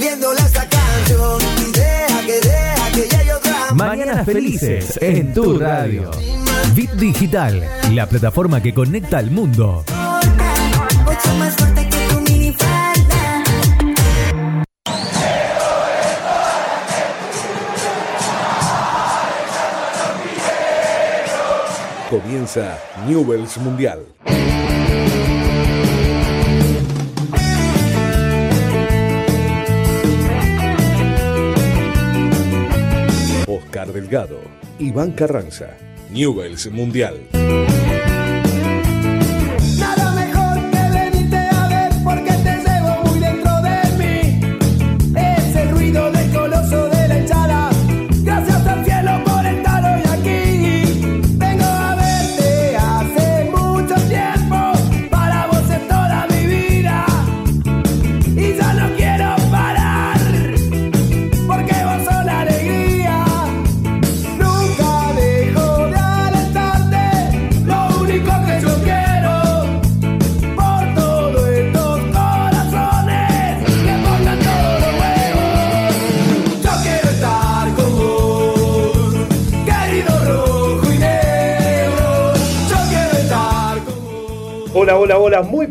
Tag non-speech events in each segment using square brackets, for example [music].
subiéndole esta canción. Y deja que deja que llegue otra. Mañanas felices en tu radio. Bit Digital, la plataforma que conecta al mundo. Mucho más fuerte que tu minifalda. Comienza Newells Mundial. Delgado, Iván Carranza, Newells Mundial.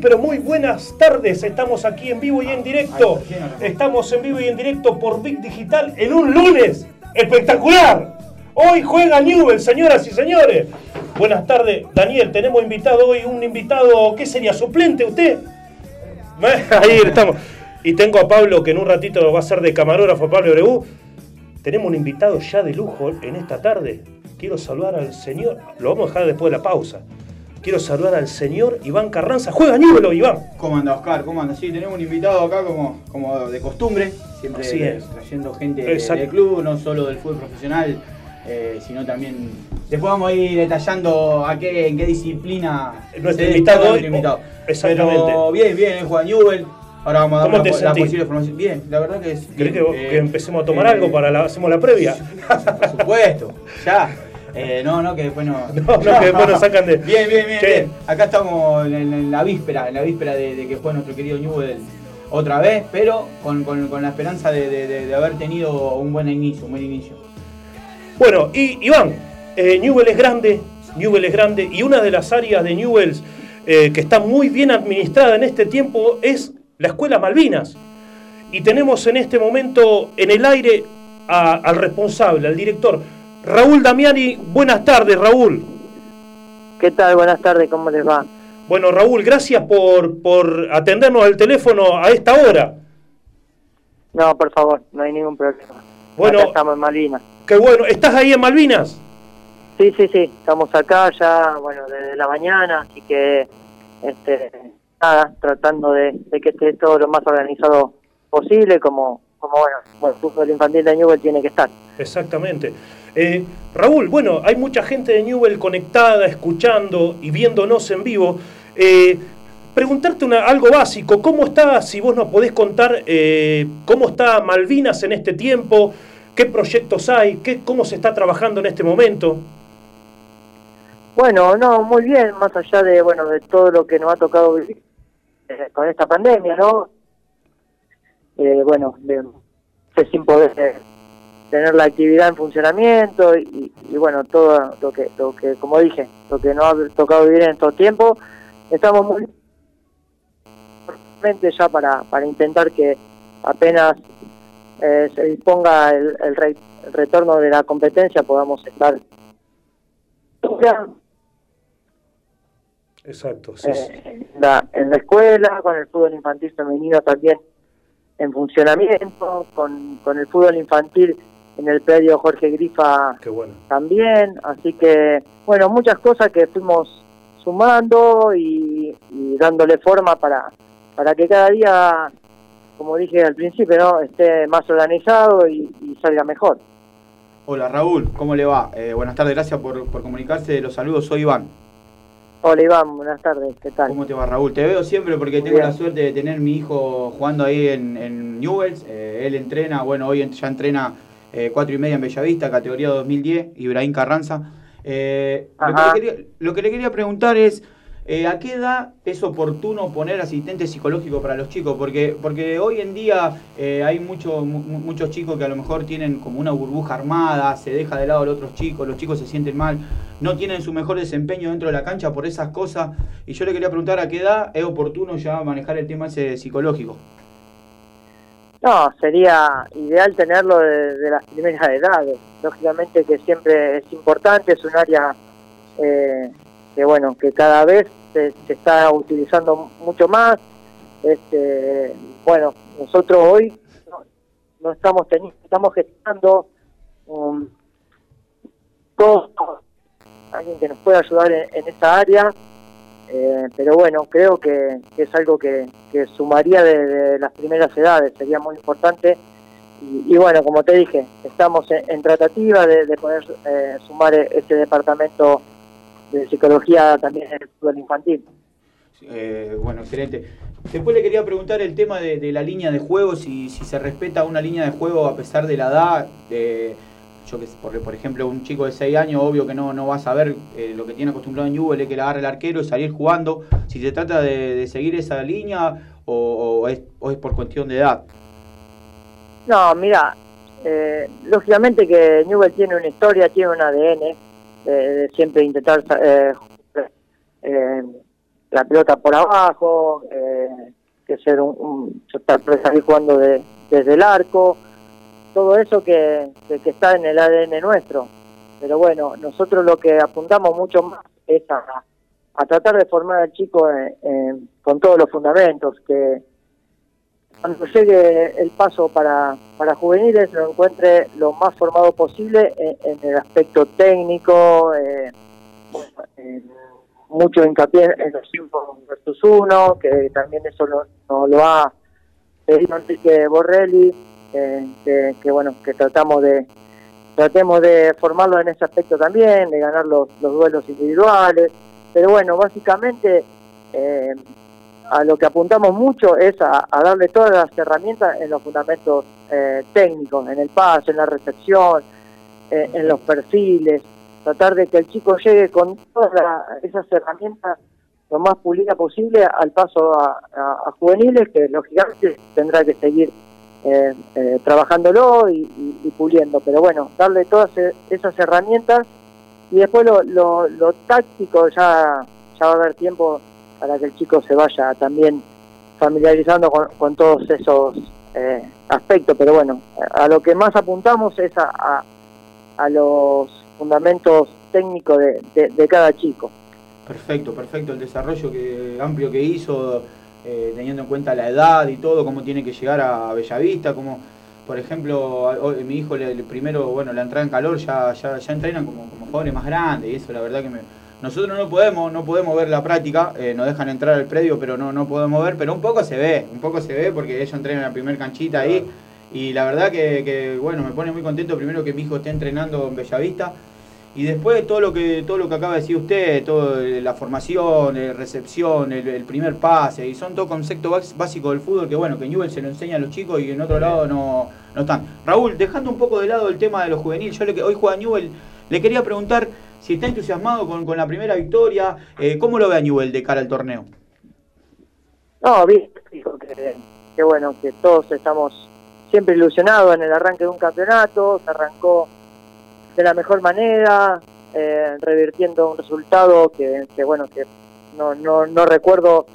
Pero muy buenas tardes. Estamos aquí en vivo y en directo. Estamos en vivo y en directo por Big Digital en un lunes espectacular. Hoy juega Newell, señoras y señores. Buenas tardes, Daniel. Tenemos invitado hoy un invitado, ¿qué sería? ¿Suplente usted? Ahí estamos. Y tengo a Pablo que en un ratito va a ser de camarógrafo, Pablo Breu. Tenemos un invitado ya de lujo en esta tarde. Quiero saludar al señor, lo vamos a dejar después de la pausa. Quiero saludar al señor Iván Carranza. Juega hoy, Iván. ¿Cómo anda Oscar? ¿Cómo anda? Sí, tenemos un invitado acá como, como de costumbre, siempre Así es. trayendo gente Exacto. del club, no solo del fútbol profesional, eh, sino también... Después vamos a ir detallando a qué, en qué disciplina Nuestro invitado hoy, invitado. exactamente. Pero bien, bien, Juan Newell. Ahora vamos a dar ¿Cómo la, la posible formación. Bien, la verdad que es... ¿Querés que eh, empecemos a tomar eh, algo para la, hacemos la previa? [laughs] Por supuesto, ya. Eh, no, no, que después no. [laughs] No, no, que después nos sacan de- Bien, bien, bien. Acá estamos en, la víspera, en la víspera de, de que fue nuestro querido Newell otra vez, pero con, con- con la esperanza de, de- de- de haber tenido un buen inicio, un buen inicio. Bueno, y Iván, eh, Newell es grande, Newell es grande, y una de las áreas de Newell eh, que está muy bien administrada en este tiempo es la Escuela Malvinas. Y tenemos en este momento en el aire a- al responsable, al director, Raúl Damiani. Buenas tardes, Raúl. ¿Qué tal? Buenas tardes, ¿cómo les va? Bueno, Raúl, gracias por, por atendernos al teléfono a esta hora. No, por favor, no hay ningún problema. Bueno. Acá estamos en Malvinas. Qué bueno, ¿estás ahí en Malvinas? Sí, sí, sí, estamos acá ya, bueno, desde la mañana, así que, este, nada, tratando de, de que esté todo lo más organizado posible, como, como bueno, bueno, el fútbol infantil de Newell tiene que estar. Exactamente. Eh, Raúl, bueno, hay mucha gente de Newell conectada, escuchando y viéndonos en vivo. Eh, preguntarte una- algo básico, ¿cómo está, si vos nos podés contar, eh, cómo está Malvinas en este tiempo? ¿Qué proyectos hay? ¿Qué, ¿Cómo se está trabajando en este momento? Bueno, no, muy bien, más allá de, bueno, de todo lo que nos ha tocado vivir eh, con esta pandemia, ¿no? Eh, bueno, sin poder eh, tener la actividad en funcionamiento y, y bueno, todo lo que, lo que, como dije, lo que nos ha tocado vivir en estos tiempos, estamos muy ya para, para intentar que apenas eh, se disponga el, el, re- el retorno de la competencia podamos estar Exacto, sí, sí. eh, en, la, en la escuela, con el fútbol infantil femenino también en funcionamiento, con, con el fútbol infantil en el predio Jorge Grifa bueno. también, así que, bueno, muchas cosas que fuimos sumando y, y dándole forma para, para que cada día, como dije al principio, ¿no? esté más organizado y, y salga mejor. Hola Raúl, ¿cómo le va? Eh, buenas tardes, gracias por, por comunicarse. Los saludos, soy Iván. Hola Iván, buenas tardes, ¿qué tal? ¿Cómo te va Raúl? Te veo siempre porque tengo la suerte de tener mi hijo jugando ahí en, en Newells. Eh, él entrena, bueno, hoy ya entrena eh, cuatro y media en Bellavista, categoría 2010, Ibrahim Carranza. Eh, lo, que le quería, lo que le quería preguntar es, eh, ¿a qué edad es oportuno poner asistente psicológico para los chicos? Porque, porque hoy en día eh, hay mucho- mu- mu- muchos chicos que a lo mejor tienen como una burbuja armada, se deja de lado a los otros chicos, los chicos se sienten mal, no tienen su mejor desempeño dentro de la cancha por esas cosas. Y yo le quería preguntar a qué edad es oportuno ya manejar el tema ese psicológico. No, sería ideal tenerlo de, de las primeras edades. Lógicamente que siempre es importante, es un área eh, que bueno, que cada vez se, está utilizando mucho más. Este, bueno, nosotros hoy no, estamos teniendo, estamos gestionando un todo alguien que nos pueda ayudar en, en esa área. Eh, pero bueno, creo que, es algo que, que sumaría de, de las primeras edades, sería muy importante. Y, y bueno, como te dije, estamos en, en tratativa de, de poder eh, sumar e- ese departamento de psicología también en el fútbol infantil. Eh, bueno, excelente. Después le quería preguntar el tema de, de la línea de juego, si, si se respeta una línea de juego a pesar de la edad. De, yo que por, ejemplo, un chico de 6 años, obvio que no, no va a saber eh, lo que tiene acostumbrado en Newell, es que le agarre el arquero y salir jugando. Si se trata de, seguir esa línea o, es, o es por cuestión de edad. No, mira, eh, lógicamente que Newell tiene una historia, tiene un ADN de, de siempre intentar eh, eh, la pelota por abajo, eh, que ser un, un salir jugando de- desde el arco, todo eso que, que, está en el ADN nuestro. Pero bueno, nosotros lo que apuntamos mucho más es a, a tratar de formar al chico con todos los fundamentos, que cuando llegue el paso para, para juveniles lo encuentre lo más formado posible en, el aspecto técnico, eh, mucho hincapié en los 5 versus 1, que también eso lo, lo ha pedido Enrique Borrelli, eh, que, bueno, que tratamos de tratemos de formarlo en ese aspecto también, de ganar los, los duelos individuales, pero bueno, básicamente eh, a lo que apuntamos mucho es a, darle todas las herramientas en los fundamentos eh, técnicos, en el pase, en la recepción, eh, en los perfiles, tratar de que el chico llegue con todas la- esas herramientas lo más pulida posible al paso a juveniles, que lógicamente tendrá que seguir eh, eh, trabajándolo y, puliendo, pero bueno, darle todas e- esas herramientas y después lo, táctico ya, ya va a haber tiempo para que el chico se vaya también familiarizando con, todos esos eh, aspectos, pero bueno, a, lo que más apuntamos es a, a, los fundamentos técnicos de, de cada chico. Perfecto, perfecto. El desarrollo que, amplio que hizo, eh, teniendo en cuenta la edad y todo, cómo tiene que llegar a Bellavista, como por ejemplo, hoy mi hijo le, le- primero, bueno, la entrada en calor ya, ya, ya entrenan como, como jugadores más grandes y eso la verdad que me, nosotros no podemos, no podemos ver la práctica, eh, nos dejan entrar al predio, pero no, no podemos ver, pero un poco se ve, un poco se ve porque ellos entrenan en la primer canchita ahí. Y la verdad que, que, bueno, me pone muy contento primero que mi hijo esté entrenando en Bellavista. Y después todo lo que todo lo que acaba de decir usted, todo eh, la formación, eh, recepción, el, el primer pase, y son todo conceptos bás- básicos del fútbol que bueno, que Newell se lo enseña a los chicos y en otro lado no, no están. Raúl, dejando un poco de lado el tema de los juveniles, yo le, que- hoy juega Newell, le quería preguntar si está entusiasmado con, con la primera victoria, eh, ¿cómo lo ve a Newell de cara al torneo? No, vi, dijo que, que bueno, que todos estamos siempre ilusionados en el arranque de un campeonato, se arrancó de la mejor manera, eh, revirtiendo un resultado que, bueno, que no, no, no recuerdo,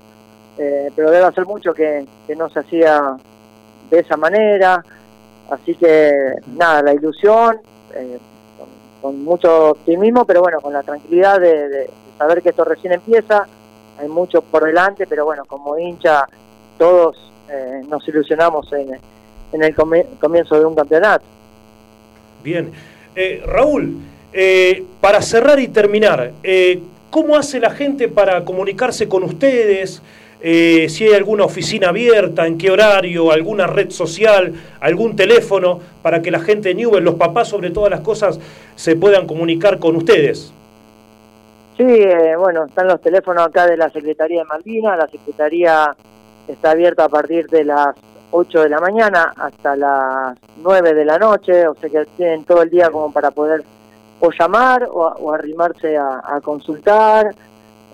eh, pero debe hacer mucho que, que no se hacía de esa manera, así que nada, la ilusión, eh, con, mucho optimismo, pero bueno, con la tranquilidad de, de saber que esto recién empieza, hay mucho por delante, pero bueno, como hincha todos eh, nos ilusionamos en, en el comienzo de un campeonato. Bien. Eh, Raúl, eh, para cerrar y terminar, eh, ¿cómo hace la gente para comunicarse con ustedes? Si hay alguna oficina abierta, en qué horario, alguna red social, algún teléfono, para que la gente de Newell, los papás sobre todas las cosas, se puedan comunicar con ustedes. Sí, bueno, están los teléfonos acá de la Secretaría de Malvinas, la Secretaría está abierta a partir de las 8 de la mañana hasta las 9 de la noche, o sea que tienen todo el día como para poder o llamar o, o arrimarse a, consultar.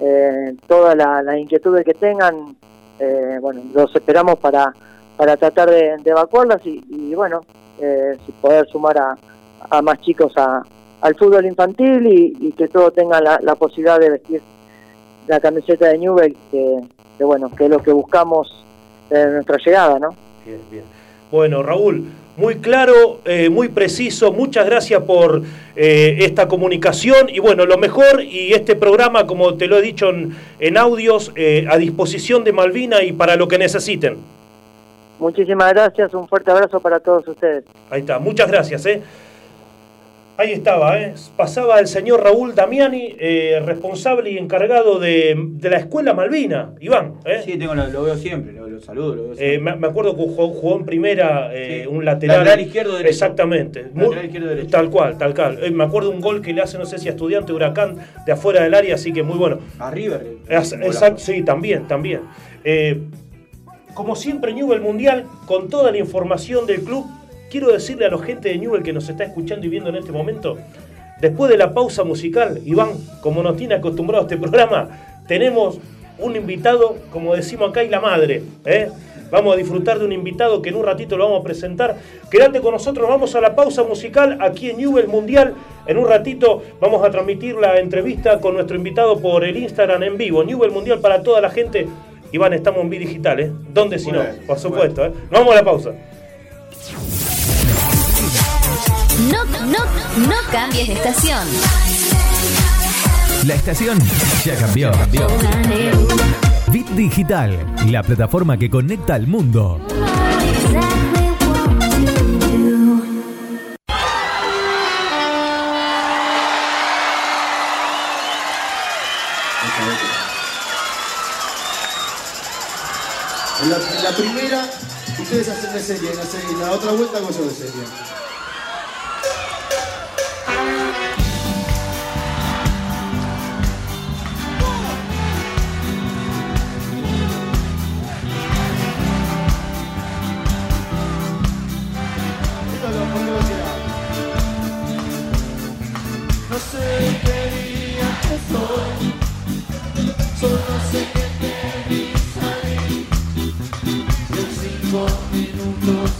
eh, todas la- las inquietudes que tengan, eh, bueno, los esperamos para, para tratar de, evacuarlas y, y, bueno, eh, poder sumar a, a más chicos a- al fútbol infantil y, y que todos tengan la, la posibilidad de vestir la camiseta de Newell, que, que bueno, que es lo que buscamos en nuestra llegada, ¿no? Bien, bien. Bueno, Raúl, muy claro, eh, muy preciso. Muchas gracias por eh, esta comunicación y bueno, lo mejor y este programa, como te lo he dicho en, en audios, eh, a disposición de Malvina y para lo que necesiten. Muchísimas gracias, un fuerte abrazo para todos ustedes. Ahí está, muchas gracias. ¿eh? Ahí estaba, ¿eh? pasaba el señor Raúl Damiani, eh, responsable y encargado de, de la escuela Malvina. Iván, ¿eh? Sí, tengo, lo, lo veo siempre, lo, lo saludo, lo veo Eh, siempre. me, me acuerdo que jugó, jugó en primera eh, Sí. un lateral. Lateral izquierdo, derecho. Exactamente. Lateral izquierdo, derecho. Tal cual, tal cual. Me acuerdo un gol que le hace, no sé si a Estudiante Huracán, de afuera del área, así que muy bueno. A River. Es- un exacto, sí, también, también. Como siempre, Newell Mundial, con toda la información del club, quiero decirle a la gente de Newell que nos está escuchando y viendo en este momento, después de la pausa musical, Iván, como nos tiene acostumbrado este programa, tenemos un invitado, como decimos acá, y la madre. ¿eh? Vamos a disfrutar de un invitado que en un ratito lo vamos a presentar. Quédate con nosotros, vamos a la pausa musical aquí en Newell Mundial. En un ratito vamos a transmitir la entrevista con nuestro invitado por el Instagram en vivo. Newell Mundial para toda la gente. Iván, estamos en Digital, ¿eh? ¿Dónde si no? Por supuesto, ¿eh? Nos vamos a la pausa. No, no, no cambies de estación. La estación ya cambió. Bit Digital, la plataforma que conecta al mundo. En la, en la primera, ustedes hacen de serie, en la, serie, en la otra vuelta hago yo de serie. No sé qué día que soy, solo sé que te vi salir. En cinco minutos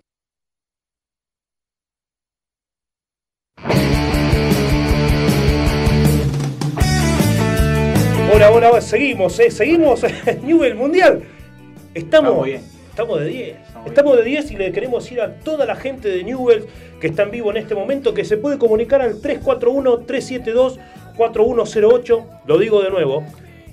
Hola, hola, seguimos, eh, seguimos [laughs] Newell Mundial. Estamos, Estamos bien. estamos de 10. Estamos de 10 y le queremos ir a toda la gente de Newell que está en vivo en este momento, que se puede comunicar al 341-372-4108. Lo digo de nuevo,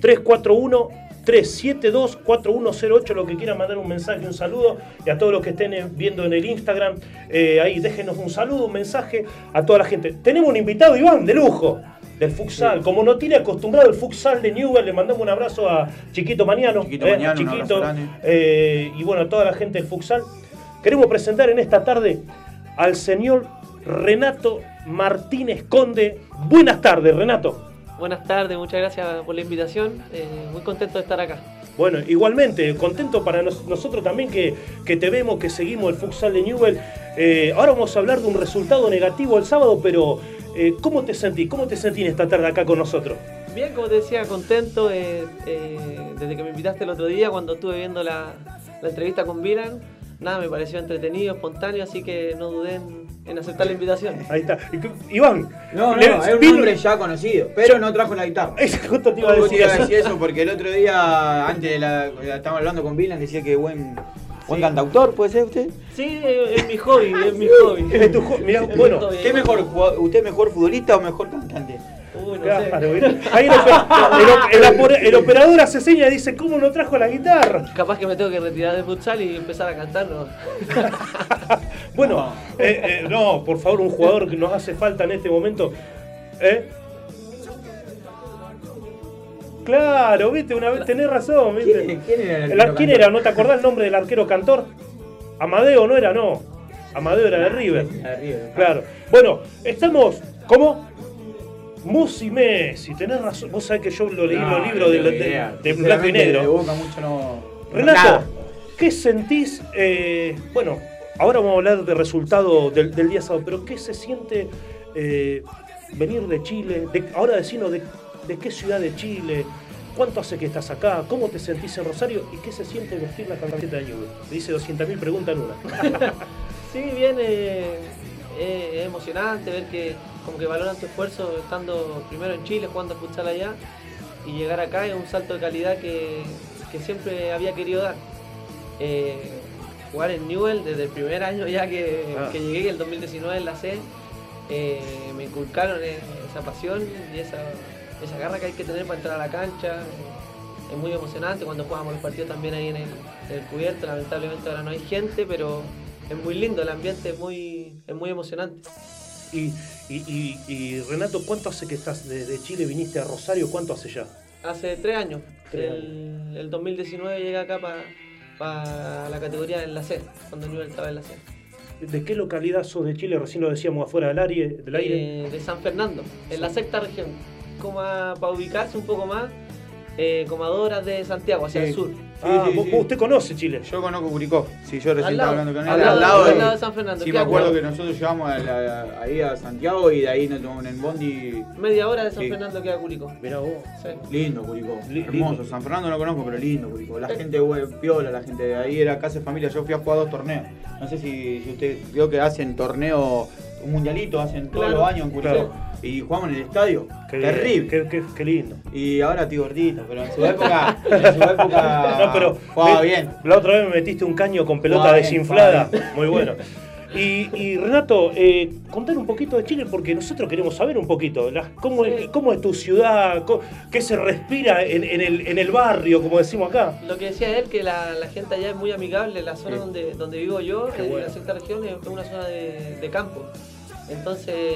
341-372-4108, lo que quieran mandar un mensaje, un saludo, y a todos los que estén eh, viendo en el Instagram, eh, ahí déjenos un saludo, un mensaje a toda la gente. Tenemos un invitado, Iván, de lujo, del futsal. Como no tiene acostumbrado el futsal de Newell, le mandamos un abrazo a Chiquito Mañano, Chiquito eh, Chiquito, eh, y bueno, a toda la gente del futsal. Queremos presentar en esta tarde al señor Renato Martínez Conde. Buenas tardes, Renato. Buenas tardes, muchas gracias por la invitación. Eh, muy contento de estar acá. Bueno, igualmente, contento para nos- nosotros también que, que te vemos, que seguimos el futsal de Newell. Eh, ahora vamos a hablar de un resultado negativo el sábado, pero eh, ¿cómo te sentís? ¿Cómo te sentís esta tarde acá con nosotros? Bien, como te decía, contento eh, eh, desde que me invitaste el otro día cuando estuve viendo la, la entrevista con Viran. Nada, me pareció entretenido, espontáneo, así que no dudé en, en aceptar la invitación. Ahí está. Iván. No, no, es un vino- hombre ya conocido, pero no trajo la guitarra. [laughs] Justo te iba a decir iba a eso. decir eso porque el otro día, antes de la. Estábamos hablando con Vilan, decía que buen, buen cantautor, ¿puede ser usted? Sí, es mi hobby, es mi hobby. [laughs] Es tu mirá, bueno, hobby. ¿Usted mejor, ¿Usted mejor futbolista o mejor cantante? Uy, no Claro, sé. mirá. Ahí el, oper- el- el opor- el operador hace señas y dice, ¿cómo no trajo la guitarra? Capaz que me tengo que retirar del futsal y empezar a cantar, ¿no? [laughs] Bueno, eh, eh, no, por favor, un jugador que nos hace falta en este momento. ¿Eh? Claro, viste, una vez tenés razón, viste. ¿Quién, quién era el El ar- arquero ¿Quién era? ¿No te acordás el nombre del arquero cantor? Amadeo no era, no. Amadeo era de River. Ah, River. Claro. Bueno, estamos. ¿Cómo? Musi Messi, tenés razón. Vos sabés que yo lo leí en No, los libros no de, de- de blanco y De negro. boca mucho no. Renato, Nada. ¿qué sentís? eh, bueno, ahora vamos a hablar del resultado del, del día sábado, pero ¿qué se siente eh, venir de Chile? De- ahora decirnos de, de qué ciudad de Chile, cuánto hace que estás acá, cómo te sentís en Rosario y qué se siente vestir la camiseta de Newell. Me dice 200.000 preguntas en una. [laughs] Sí, bien, eh, eh, es emocionante ver que como que valoran tu esfuerzo estando primero en Chile, jugando futsal allá, y llegar acá es un salto de calidad que, que siempre había querido dar. Eh, jugar en Newell desde el primer año ya que, Ah. que llegué, el 2019 en la C, eh, me inculcaron eh, esa pasión y esa, esa garra que hay que tener para entrar a la cancha. Es muy emocionante cuando jugamos los partidos también ahí en el, en el cubierto. Lamentablemente ahora no hay gente, pero es muy lindo, el ambiente es muy, es muy emocionante. Y, y- y- y, Renato, ¿cuánto hace que estás de, de Chile? ¿Viniste a Rosario? ¿Cuánto hace ya? Hace tres años, Tres el, el 2019 llegué acá para la categoría en la C, cuando Newell estaba en la C. ¿De qué localidad sos de Chile? Recién lo decíamos afuera del aire. Del aire. Eh, de San Fernando, en la sexta región, como a- para ubicarse un poco más, eh, como a dos horas de Santiago, hacia Sí. el sur. ah, sí, vos- sí. vos- usted conoce Chile. Yo conozco Curicó. Sí, yo recién Al estaba lado, hablando con él. al lado, al lado, al de- lado de San Fernando, Sí, me queda acuerdo que nosotros llegamos a la- ahí a Santiago y de ahí nos tomamos en el bondi. Media hora de San Sí. Fernando queda Curicó. Mirá vos. Sí. Lindo Curicó, Li- hermoso. lindo. San Fernando no lo conozco, pero lindo Curicó. La gente güey, piola, la gente de ahí era casa de familia. Yo fui a jugar dos torneos. No sé si, si usted vio que hacen torneo, un mundialito, hacen todos Claro, los años en Curicó. claro. Y jugamos en el estadio. Qué- Terrible. Qué, qué- qué lindo. Y ahora estoy gordito, pero en su [laughs] época, en su época No, pero jugaba bien. La otra vez me metiste un caño con pelota Jugaba desinflada. Muy bueno. Y, y Renato, eh, contar un poquito de Chile porque nosotros queremos saber un poquito. cómo, es, cómo es tu ciudad? ¿Qué se respira en, en el, en el barrio, como decimos acá? Lo que decía él, que la, la gente allá es muy amigable, la zona Sí. donde, donde vivo yo, en bueno. la sexta región, es una zona de, de campo. Entonces,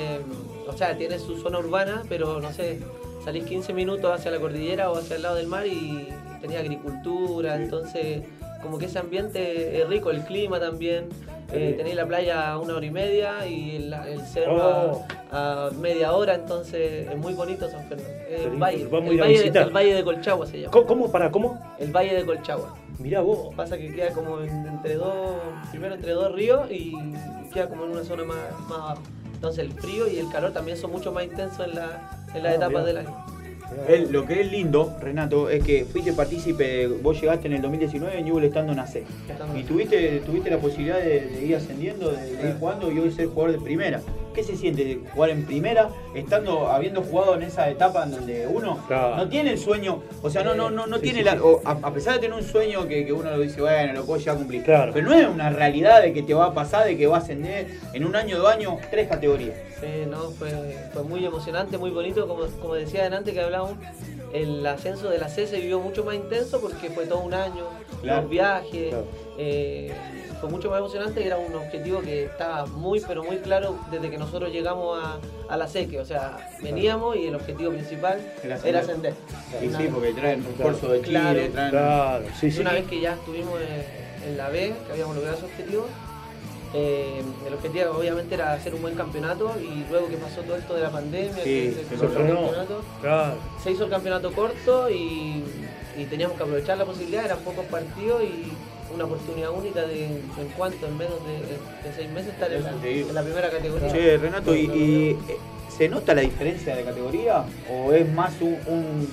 o sea, tiene su zona urbana, pero no sé, salís 15 minutos hacia la cordillera o hacia el lado del mar y tenía agricultura, entonces como que ese ambiente es rico, el clima también. Eh, tenéis la playa a una hora y media y el, el cerro Oh. a, a media hora, entonces es muy bonito San Fernando. El valle, vamos el a valle, visitar. el valle de Colchagua se llama. ¿Cómo, cómo, para, cómo? El Valle de Colchagua. Mirá vos. Pasa que queda como en- entre dos, primero entre dos ríos y queda como en una zona más, más abajo. Entonces el frío y el calor también son mucho más intensos en, la, en las Ah, etapas del año. El- lo que es lindo, Renato, es que fuiste partícipe, vos llegaste en el 2019 en Newell estando en AC. Y tuviste, tuviste la posibilidad de, de ir ascendiendo, de, de ir jugando y hoy ser jugador de primera. ¿Qué se siente de jugar en primera, estando, habiendo jugado en esa etapa en donde uno Claro. no tiene el sueño, o sea, no, no, no, no Sí, tiene sí, la. sí. o a, a pesar de tener un sueño que, que uno lo dice, bueno, lo puedo llegar a cumplir. Claro. Pero no es una realidad de que te va a pasar, de que va a ascender en un año, dos años, tres categorías. Sí, no, fue, fue muy emocionante, muy bonito. Como, como decía antes que hablábamos, el ascenso de la C se vivió mucho más intenso porque fue todo un año, Claro. los viajes. Claro. eh, fue mucho más emocionante y era un objetivo que estaba muy, pero muy claro desde que nosotros llegamos a, a la SEQUE. O sea, veníamos y el objetivo principal Era era ascender. ascender. Y Una sí, vez- porque traen refuerzo de Chile, Claro. traen. Claro, sí, sí. Una vez que ya estuvimos en, en la B, que habíamos logrado ese objetivo, eh, el objetivo obviamente era hacer un buen campeonato y luego que pasó todo esto de la pandemia, que se, se cortó el campeonato, Claro. se hizo el campeonato corto y, y teníamos que aprovechar la posibilidad, eran pocos partidos y una oportunidad única de en cuanto en menos de, de seis meses estar en la, en la primera categoría. Che, Renato, ¿y, y, eh, se nota la diferencia de categoría? ¿O es más un. un-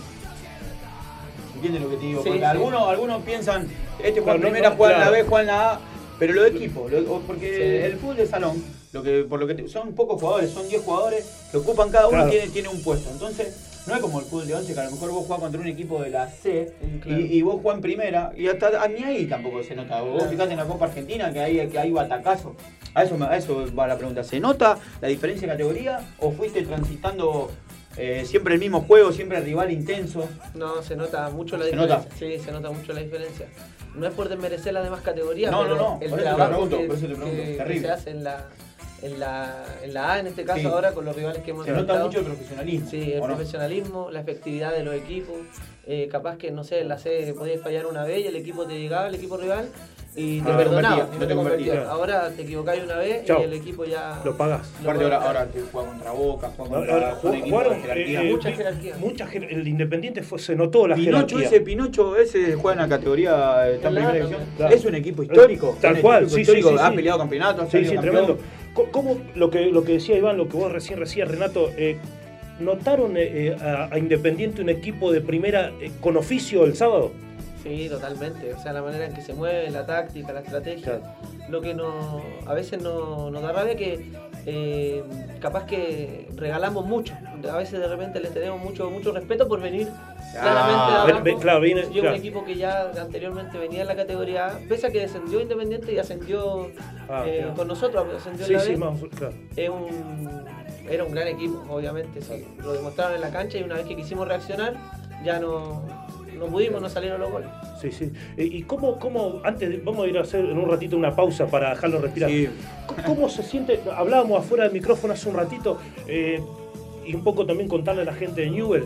¿Entiendes lo que te digo? Sí, Porque sí. algunos, algunos piensan, este juega en primera, juega en la. B, juega en la A, pero lo de equipo, lo- porque Sí. el fútbol de salón, lo que, por lo que te- son pocos jugadores, son 10 jugadores, que ocupan cada uno Claro. tiene, tiene un puesto. Entonces, no es como el fútbol de 11, que a lo mejor vos jugás contra un equipo de la C claro. y, y vos jugás en primera, y hasta ah, ni ahí tampoco se nota. Vos Claro. fijate en la Copa Argentina que hay, que hay batacazo. A eso, a eso va la pregunta. ¿Se nota la diferencia de categoría o fuiste transitando eh, siempre el mismo juego, siempre el rival intenso? No, se nota mucho la ¿Se diferencia. nota? Sí, se nota mucho la diferencia. No es por desmerecer las demás categorías, No, pero no, no, el por eso te trabajo pregunto, que, por eso te pregunto, que- se hace en la, en, la, en la A, en este caso Sí. ahora, con los rivales que hemos Se nota mucho el profesionalismo. Sí, el ¿o no? profesionalismo, la efectividad de los equipos. Eh, capaz que, no sé, en la C podías fallar una vez y el equipo te llegaba, el equipo rival, y te Ah, perdonaba, convertía, y no te convertía. convertía. Ahora te equivocáis una vez Chao. y el equipo ya... Lo pagás. lo Aparte ahora, ahora te juega contra Boca, juega contra Ahora, un equipo jugaron, de jerarquía. eh, eh, Mucha jerarquía. mucha jer- el Independiente fue, se notó la Pinocho jerarquía. ese, Pinocho ese juega en la categoría, eh, está en primera división. Es un equipo histórico. Tal cual, sí, histórico, sí, sí, ha sí. peleado campeonatos, ha Sí, sí, tremendo. ¿Cómo, lo que, lo que decía Iván, lo que vos recién decías, Renato, eh, ¿notaron eh, eh, a, a Independiente un equipo de primera eh, con oficio el sábado? Sí, totalmente. O sea, la manera en que se mueve, la táctica, la estrategia. Lo que no, a veces no- nos da rabia que eh, capaz que regalamos mucho. A veces de repente les tenemos mucho, mucho respeto por venir claramente abajo. ve- claro, Llega claro. un equipo que ya anteriormente venía en la categoría A, pese a que descendió Independiente y ascendió Ah, eh, claro. con nosotros, ascendió Sí, en la sí, B. más, claro. Es un, era un gran equipo, obviamente. sí. Lo demostraron en la cancha y una vez que quisimos reaccionar, ya no, no pudimos, no salieron los goles. Sí, sí. Eh, ¿Y cómo, cómo, antes, de- vamos a ir a hacer en un ratito una pausa para dejarlo respirar? Sí. ¿Cómo- ¿Cómo se siente? Hablábamos afuera del micrófono hace un ratito eh, y un poco también contarle a la gente de Newell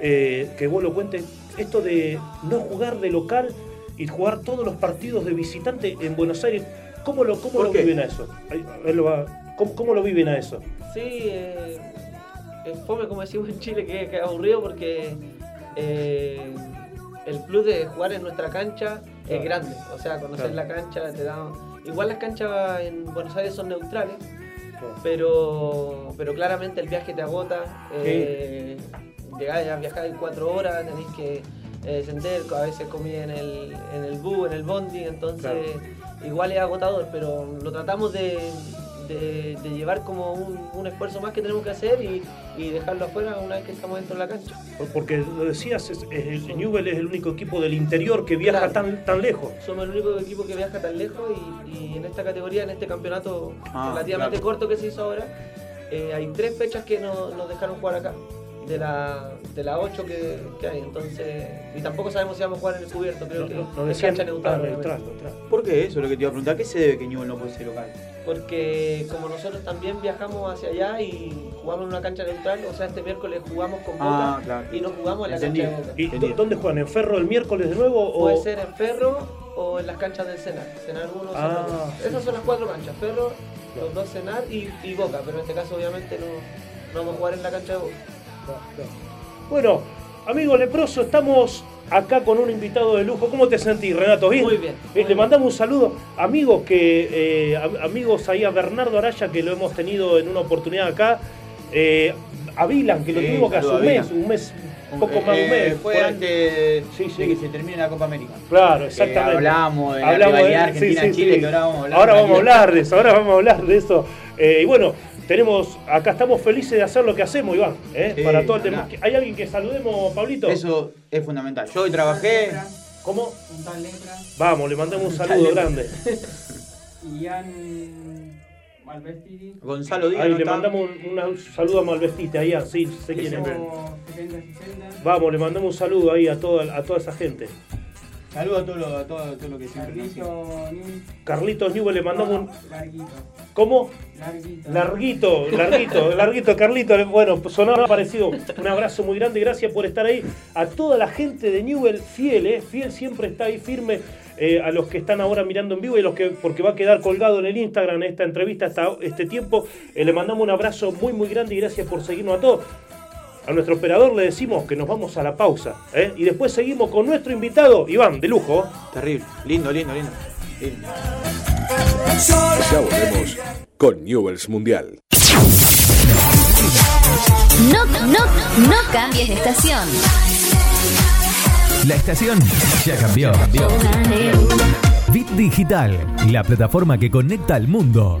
eh, que vos lo cuentes, esto de no jugar de local y jugar todos los partidos de visitante en Buenos Aires. ¿Cómo lo, cómo ¿Por lo viven a eso? A ver, ¿Cómo, cómo lo viven a eso? Sí, eh, es fome como decimos en Chile, que, que es aburrido porque eh, el plus de jugar en nuestra cancha es grande. O sea, conocer Claro. la cancha te da... Igual las canchas en Buenos Aires son neutrales, pero, pero claramente el viaje te agota. Eh, Llegáis a viajar en cuatro horas, tenéis que eh, descender, a veces comí en el, en el bus, en el bondi, entonces igual es agotador, pero lo tratamos de, de, de llevar como un, un esfuerzo más que tenemos que hacer y, y dejarlo afuera una vez que estamos dentro de la cancha. Por- Porque lo decías, es- es- el Newell es el único equipo del interior que viaja Claro. tan, tan lejos. Somos el único equipo que viaja tan lejos y, y en esta categoría, en este campeonato Ah, relativamente claro. corto que se hizo ahora, eh, hay tres fechas que no- nos dejaron jugar acá. De la, de la 8 que, que hay, entonces. Y tampoco sabemos si vamos a jugar en el cubierto, creo No, que no, no es cancha neutral. ah, neutral, neutral. ¿Por qué eso es lo que te iba a preguntar? ¿A qué se debe que Newell no puede ser local? Porque como nosotros también viajamos hacia allá y jugamos en una cancha neutral, o sea, este miércoles jugamos con Boca Ah, claro. y no jugamos en la Entendido. cancha de Boca. ¿Y dó- dónde juegan? ¿En Ferro el miércoles de nuevo? O... Puede ser en Ferro o en las canchas del Senar. Senar 1, Ah, Senar 2. sí, Esas son las cuatro canchas. Ferro, los dos Senar y, y Boca. Pero en este caso obviamente no, no vamos a jugar en la cancha de Boca. Bueno, amigo Leproso, estamos acá con un invitado de lujo. ¿Cómo te sentís, Renato? ¿Bien? Muy bien, Eh, Le mandamos un saludo. Amigos que eh, am- amigos ahí a Bernardo Araya, que lo hemos tenido en una oportunidad acá. Eh, a Vilan, que lo Sí, tuvimos que hace un a mes, un mes, un poco más de un Eh, mes. Fue antes Sí, sí. de que se termine la Copa América. Claro, exactamente. hablamos de la Hablamos rivalidad de- sí, sí. que ahora vamos a hablar. Ahora vamos a también. hablar de eso, ahora vamos a hablar de eso. Eh, y bueno, tenemos, acá estamos felices de hacer lo que hacemos, Iván. ¿eh? Sí, Para todo el tema. ¿Hay alguien que saludemos, Pablito? Eso es fundamental. Yo hoy trabajé. ¿Cómo? Un tal letra. Vamos, le mandamos un saludo grande. [laughs] Ian Malvestiri. Gonzalo Díaz. Ahí ¿no le está? mandamos un, un saludo a Malvestite, ahí, ah, sí, sé quién es. Hizo 70-60. Vamos, le mandamos un saludo ahí a toda, a toda esa gente. Saludos a todo lo, a todo, a todo lo que siempre nos sigue. Carlito Nin. Carlitos Newell le mandamos un. Larguito. ¿Cómo? Larguito. Larguito, larguito, [laughs] larguito, Carlito. Bueno, sonaba parecido. Un abrazo muy grande, gracias por estar ahí. A toda la gente de Newell, fiel, ¿eh? Fiel siempre está ahí firme. eh, a los que están ahora mirando en vivo y a los que, porque va a quedar colgado en el Instagram esta entrevista hasta este tiempo, eh, le mandamos un abrazo muy, muy grande y gracias por seguirnos a todos. A nuestro operador le decimos que nos vamos a la pausa. ¿eh? Y después seguimos con nuestro invitado, Iván, de lujo. Terrible. Lindo, lindo, lindo. lindo. Ya volvemos con Newells Mundial. No, no, no cambies de estación. La estación ya cambió. Bit Digital, la plataforma que conecta al mundo.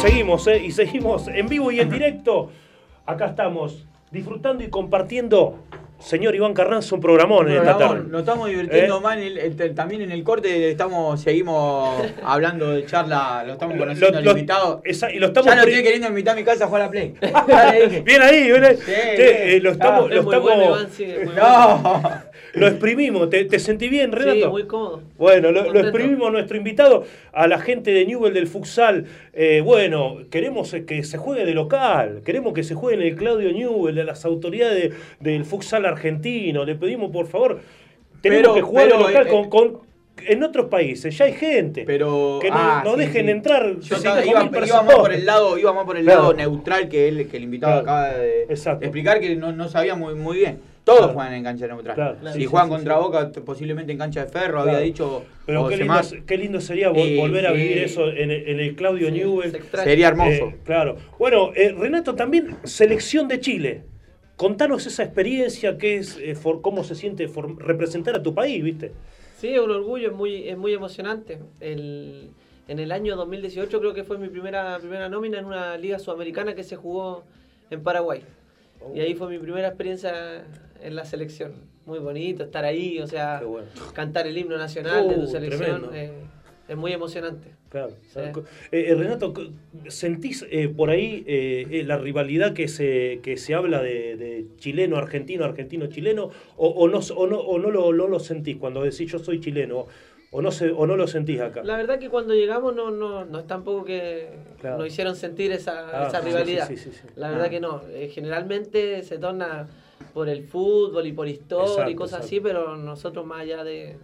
Seguimos, ¿eh? Y seguimos en vivo y en directo. Acá estamos disfrutando y compartiendo. Señor Iván Carranza, un programón en esta tarde. Nos estamos divirtiendo ¿Eh? más. en el- el- también en el corte estamos, seguimos hablando de charla. Lo estamos conociendo Lo- al invitado. esa- y lo estamos ya lo estoy queriendo invitar a mi casa a jugar a la Play. [laughs] Bien ahí, bien ahí. Sí, Che, bien. eh, lo estamos, Ah, lo es muy estamos- bueno, Iván, sí, es muy No. lo exprimimos. ¿Te, te sentí bien, Renato? Sí, muy cómodo. Bueno, lo, exprimimos a nuestro invitado, a la gente de Newell del Futsal. Eh, bueno, queremos eh, que se juegue de local, queremos que se juegue en el Claudio Newell, de las autoridades del futsal argentino. Le pedimos, por favor, tenemos Pero- que jugar pero, de local eh, con, con- en otros países, ya hay gente. Pero, que no, ah, no sí, dejen sí. entrar. Yo 5.000 estaba- iba, iba más por el lado, iba más por el Claro. lado neutral que él, que el invitado Claro. acaba de, de explicar que no, no sabía muy, muy bien. Todos Claro. juegan en cancha neutral. Claro. Si Sí, juegan contra sí. Boca, posiblemente en cancha de ferro, Claro. había dicho. Pero qué lindo, Semás. qué lindo sería vol- volver a vivir eso en el, en el Claudio Newell. Sería hermoso. Eh, claro. Bueno, eh, Renato, también selección de Chile. Contanos esa experiencia, qué es, eh, for- cómo se siente for- representar a tu país, ¿viste? Sí, es un orgullo, es muy, es muy emocionante. El, en el año 2018 creo que fue mi primera, primera nómina en una liga sudamericana que se jugó en Paraguay. Y ahí fue mi primera experiencia en la selección. Muy bonito estar ahí, o sea, cantar el himno nacional de tu Uh, selección. eh, es muy emocionante. Claro. Sí. Eh, eh, Renato, ¿sentís eh, por ahí eh, eh, la rivalidad que se, que se habla de, de chileno, argentino, argentino, chileno? ¿O, o no, o no, o no lo, lo sentís cuando decís yo soy chileno? ¿O no, se, o no lo sentís acá? La verdad que cuando llegamos no, no, no es tampoco que Claro. nos hicieron sentir esa, Ah, esa rivalidad. sí, sí. La verdad Ah. que no. Eh, generalmente se torna por el fútbol y por historia y cosas exacto. así, pero nosotros más allá de,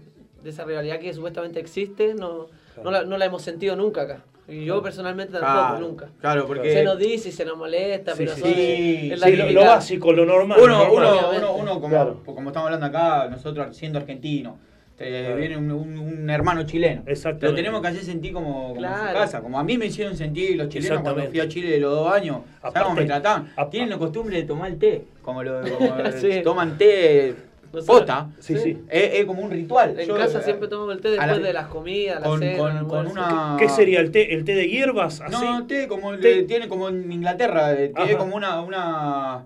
de esa rivalidad que supuestamente existe, no, Claro. no, la, no la hemos sentido nunca acá. Y yo personalmente tampoco, Claro, nunca. claro, porque- Se nos dice y se nos molesta, Sí, pero sí, son- sí. es la Sí, lo, básico, lo normal. Uno, normal. uno, uno, uno como, Claro. como estamos hablando acá, nosotros siendo argentinos, te Claro. viene un, un- un hermano chileno. Exactamente. Lo tenemos que hacer sentir como, como en Claro. su casa. Como a mí me hicieron sentir los chilenos cuando fui a Chile de los dos años. ¿Sabes cómo Aparte- me trataban? Tienen la costumbre de tomar el té. Como lo como [laughs] Sí. toman té pota. Sí, sí. Es, es como un ritual. En Yo, casa siempre tomamos el té la- después de las comidas, la con- cena, con- con una- ¿Qué sería el té? ¿El té de hierbas? Así. No, té como el- Té. tiene como en Inglaterra, eh, tiene como una, una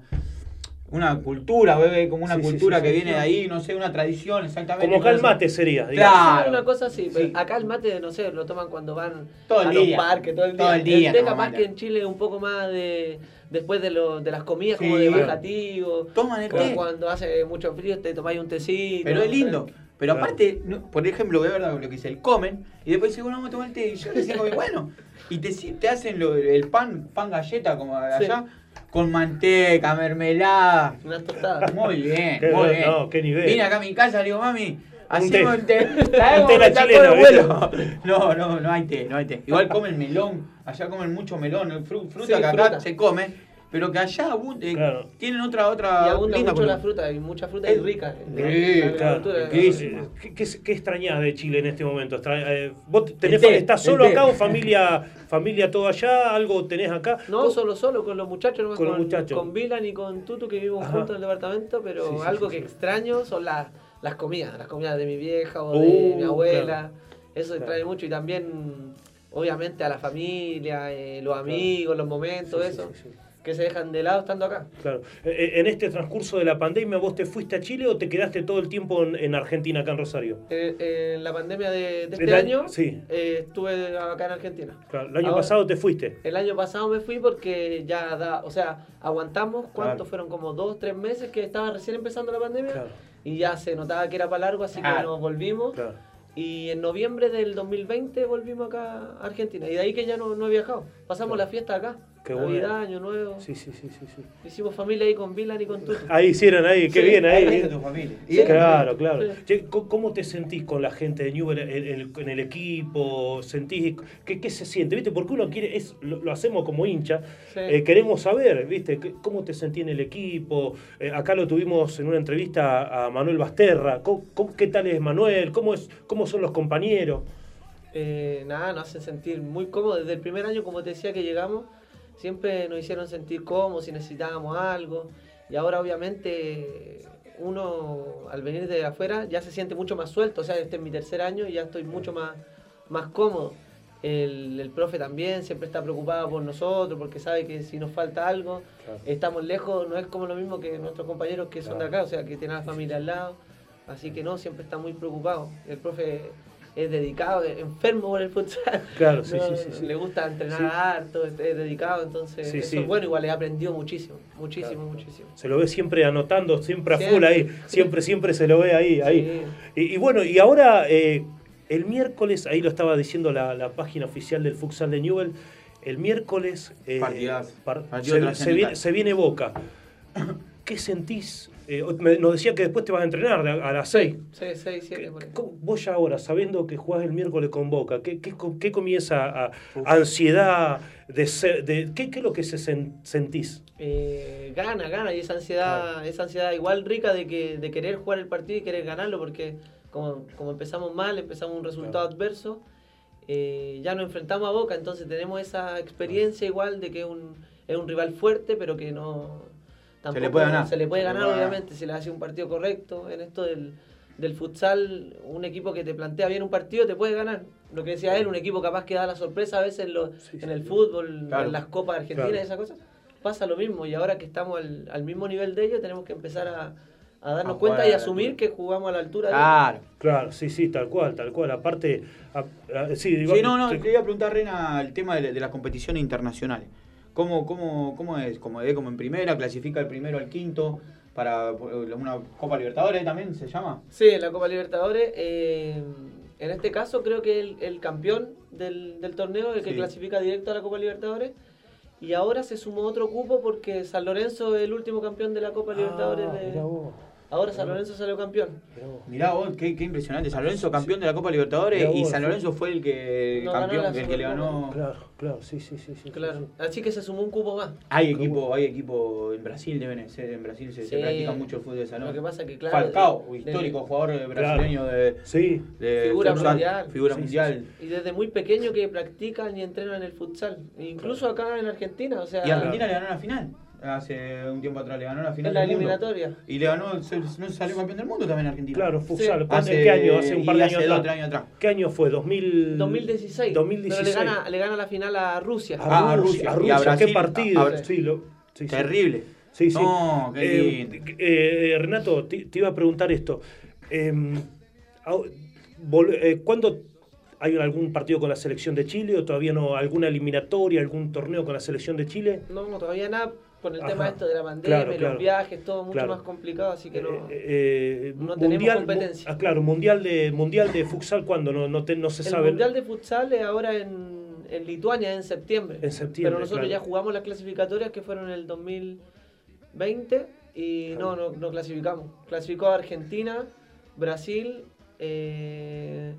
una cultura, bebé, como una Sí, cultura sí, que sí. viene de ahí, no sé, una tradición exactamente. Como acá el mate sería. digamos. Claro. Una cosa así. pero Acá el mate, no sé, lo toman cuando van Todo el a día. los parques, todo el día. Todo el día té capaz que en Chile es un poco más de después de, lo, de las comidas, Sí, como de bajativo. Toman el té. cuando hace mucho frío te tomáis un tecito. Pero es lindo. Pero Claro. aparte, no, por ejemplo, es verdad lo que dice, el comen y después dicen, bueno, vamos a tomar el té. Y yo decía, como que, bueno, y te, si- te hacen lo- el pan, pan galleta como allá, con manteca, mermelada. Unas tostadas. Muy bien, Qué muy bien. no, qué nivel. Vine acá a mi casa, le digo, mami, hacemos té. un té. [laughs] Un ¿Sabes té la chilena, vuelo? [laughs] No, no, no hay té, no hay té. Igual comen melón, allá comen mucho melón, fru- fruta Sí, que acá fruta. se come, pero que allá abun- eh, Claro. tienen otra, otra Y abunda linda mucho la fruta, y mucha fruta y Es- rica. Sí, La Claro. agricultura- Eh, ¿Qué, qué, qué extrañás de Chile en este momento? Eh, ¿Vos tenés, té, estás solo acá o familia, familia todo allá? ¿Algo tenés acá? No, solo, solo, con los muchachos, nomás, Con con, los muchachos. con Vilan y con Tutu que vivimos Ajá. juntos en el departamento, pero Sí, sí, algo sí, que sí. extraño son las, las comidas, las comidas de mi vieja o Uh, de mi abuela. claro. Eso Claro. extrae mucho y también, obviamente, a la familia, eh, los amigos, los momentos, sí, eso, sí, sí. Que se dejan de lado estando acá. Claro. Eh, En este transcurso de la pandemia, ¿vos te fuiste a Chile o te quedaste todo el tiempo en, en Argentina, acá en Rosario? Eh, en la pandemia de, de El este año- año, sí. eh, estuve acá en Argentina. Claro, el año Ahora- pasado te fuiste. El año pasado me fui porque ya da, o sea, aguantamos, ¿cuánto? Claro. Fueron como dos, tres meses que estaba recién empezando la pandemia Claro. y ya se notaba que era para largo, así que Claro. nos volvimos. Claro. Y en noviembre del 2020 volvimos acá a Argentina y de ahí que ya no, no he viajado. Pasamos Claro. la fiesta acá, Qué Navidad, bueno. Año Nuevo. Sí, sí, sí, sí. sí. Hicimos familia ahí con Vilan y con Tutu. Ahí hicieron ahí, qué Sí, bien ahí. Ahí está tu familia. Sí. Claro, claro. Che, ¿cómo- ¿Cómo te sentís con la gente de Newell en el, en el equipo? ¿Sentís qué, qué se siente? ¿Viste? Porque uno quiere, es, lo, lo hacemos como hincha, Sí. eh, queremos saber, ¿viste? ¿Qué- ¿Cómo te sentís en el equipo? Eh, acá lo tuvimos en una entrevista a Manuel Basterra. ¿Cómo- cómo- qué tal es Manuel? ¿Cómo, es, ¿Cómo son los compañeros? Eh, nada, nos hacen sentir muy cómodos. Desde el primer año, como te decía que llegamos, siempre nos hicieron sentir cómodos si necesitábamos algo. Y ahora, obviamente, uno al venir de afuera ya se siente mucho más suelto. O sea, este es mi tercer año y ya estoy mucho más, más cómodo. El, el profe también siempre está preocupado por nosotros porque sabe que si nos falta algo, Claro. estamos lejos, no es como lo mismo que nuestros compañeros que son de acá, o sea, que tienen a la familia al lado. Así que no, siempre está muy preocupado. El profe es dedicado, es enfermo por el futsal. Claro, sí, No, sí, sí, sí. Le gusta entrenar Sí. harto, es dedicado, entonces Sí, eso bueno, igual he aprendido muchísimo, muchísimo, Claro. muchísimo. Se lo ve siempre anotando, siempre a full ahí. [laughs] Siempre, siempre se lo ve ahí. ahí. Y, y bueno, y ahora eh, el miércoles, ahí lo estaba diciendo la, la página oficial del Futsal de Newell, el miércoles eh, Partidazo. par- Partido se, trascendental. se viene, se viene Boca. ¿Qué sentís? Eh, me- nos decía que después te vas a entrenar a las 6. 6, 6, 7 por ahí. Vos ya ahora, sabiendo que jugás el miércoles con Boca, ¿qué, qué, qué comienza a, ansiedad? De ser- de, ¿qué, ¿Qué es lo que se sen- sentís? Eh, gana, gana, y esa ansiedad, esa ansiedad igual rica de que de querer jugar el partido y querer ganarlo, porque como, como empezamos mal, empezamos un resultado adverso, eh, ya nos enfrentamos a Boca, entonces tenemos esa experiencia igual de que es un, es un rival fuerte, pero que no tampoco le puede ganar. se le puede Se le ganar, puede obviamente, si le hace un partido correcto. En esto del, del futsal, un equipo que te plantea bien un partido te puede ganar. Lo que decía él, un equipo capaz que da la sorpresa a veces en, lo- en el fútbol, Claro. en las copas argentinas Claro. y esas cosas. Pasa lo mismo y ahora que estamos al, al mismo nivel de ellos tenemos que empezar a, a darnos A cuenta y asumir que jugamos a la altura de Claro. Claro, sí, sí, tal cual, tal cual. Aparte, a- a- sí, digo- Sí, no, no, te- te iba a preguntar, Rena, el tema de, de las competiciones internacionales. ¿Cómo, cómo, cómo es? ¿Como, es como en primera? ¿Clasifica el primero al quinto? ¿Para eh, una Copa Libertadores también se llama? Sí, la Copa Libertadores. eh, En este caso creo que el, el campeón del, del torneo, el que Sí. clasifica directo a la Copa Libertadores, y ahora se sumó otro cupo porque San Lorenzo es el último campeón de la Copa Libertadores. Ah, de- mirá vos. Ahora San Lorenzo salió campeón. Mirá vos, qué, qué impresionante. San Lorenzo campeón de la Copa Libertadores y San sí. Lorenzo fue el que No campeón, el que le ganó. Claro, claro, sí, sí, sí. sí Claro. Así que se sumó un cupo más. Hay equipo, hay equipo en Brasil, deben ser, en Brasil se, se practica mucho el fútbol de salón. Lo que pasa que, claro, Falcao, de- histórico de- jugador brasileño de, Sí. de Figura futsal, mundial. Figura Sí, sí, mundial. Y desde muy pequeño que practican y entrenan el futsal. Incluso acá en Argentina, o sea, Y Argentina le ganó la final. Hace un tiempo atrás le ganó la final. en la del mundo. eliminatoria. Y le ganó, se- no salió campeón del mundo también Argentina. Claro, futsal. Sí. ¿Cuándo- Hace- ¿En qué año? Hace un par de años dos, atrás. tres años atrás. ¿Qué año fue? 2000... 2016. 2016. Pero le gana, le gana la final a Rusia. A Ah, a Rusia, Rusia. a Y a Rusia, Brasil, qué partido. a- a- sí, lo- sí, sí. Terrible. Sí, sí. No, qué Eh, lindo. eh, Renato, te, te iba a preguntar esto. Vol- eh, ¿Cuándo hay algún partido con la selección de Chile o todavía no? ¿Alguna eliminatoria, algún torneo con la selección de Chile? No, no, todavía nada con el Ajá. tema esto de la pandemia, Claro, los viajes, todo mucho Claro. más complicado, así que no. Eh, No tenemos competencia. mu- ah, claro, mundial de mundial de futsal cuando no no, te- no se el sabe. Mundial de Futsal es ahora en, en Lituania, en septiembre. En septiembre, Pero nosotros ya jugamos las clasificatorias que fueron en el 2020 y no, no, no clasificamos. Clasificó Argentina, Brasil, eh,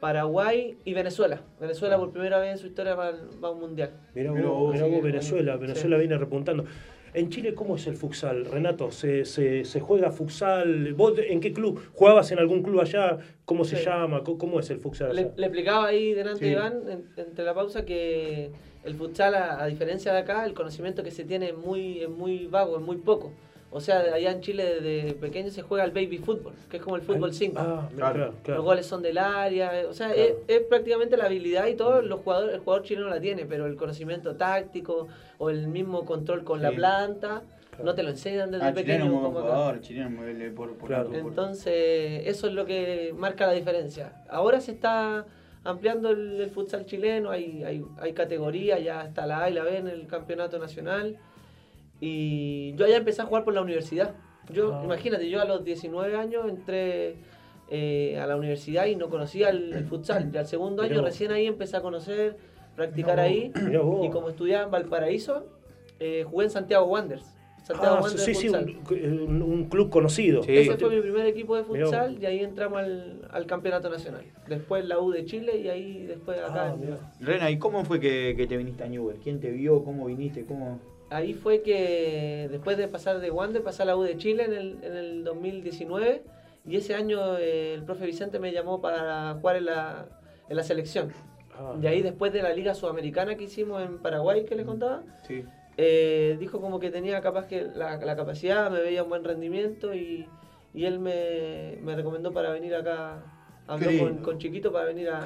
Paraguay y Venezuela. Venezuela por primera vez en su historia va, a un mundial. Mira sí, Venezuela, sí. Venezuela viene repuntando. En Chile, ¿cómo es el futsal, Renato? ¿Se, se, se juega futsal? ¿Vos en qué club? ¿Jugabas en algún club allá? ¿Cómo se Sí. llama? ¿Cómo, cómo es el futsal Le, allá? le explicaba ahí delante Sí. de Iván, en- entre la pausa, que el futsal, a, a diferencia de acá, el conocimiento que se tiene es muy, es muy vago, es muy poco. O sea, allá en Chile desde pequeño se juega el baby fútbol, que es como el fútbol 5. Ah, Claro. claro. Los goles son del área, o sea, Claro. es, es prácticamente la habilidad y todo, los jugadores, el jugador chileno la tiene, pero el conocimiento táctico o el mismo control con la planta, no te lo enseñan desde Ah, chileno pequeño. buen como acá. jugador, chileno por, por, Claro. por- Entonces, eso es lo que marca la diferencia. Ahora se está ampliando el, el futsal chileno, hay, hay, hay categorías, ya está la A y la B en el campeonato nacional. Y yo allá empecé a jugar por la universidad. Yo, Ah. imagínate, yo a los 19 años entré eh, a la universidad y no conocía el, el futsal. Y al segundo año recién ahí empecé a conocer, practicar ahí. Y como estudiaba en Valparaíso, eh, jugué en Santiago Wanderers. Santiago Ah, Wanderers sí, sí, un, club conocido. Sí. Ese fue mi primer equipo de futsal y ahí entramos al, al campeonato nacional. Después la U de Chile y ahí después acá. Ah, en-. Rena, ¿y cómo fue que, que te viniste a Newell? ¿Quién te vio? ¿Cómo viniste? ¿Cómo...? Ahí fue que después de pasar de Wander pasé a la U de Chile en el, en el 2019 y ese año eh, el profe Vicente me llamó para jugar en la, en la selección. Ah, Y ahí después de la liga sudamericana que hicimos en Paraguay que les contaba, Sí. eh, dijo como que tenía capaz que la, la capacidad, me veía un buen rendimiento y, y él me, me recomendó para venir acá, habló con, Chiquito para venir a,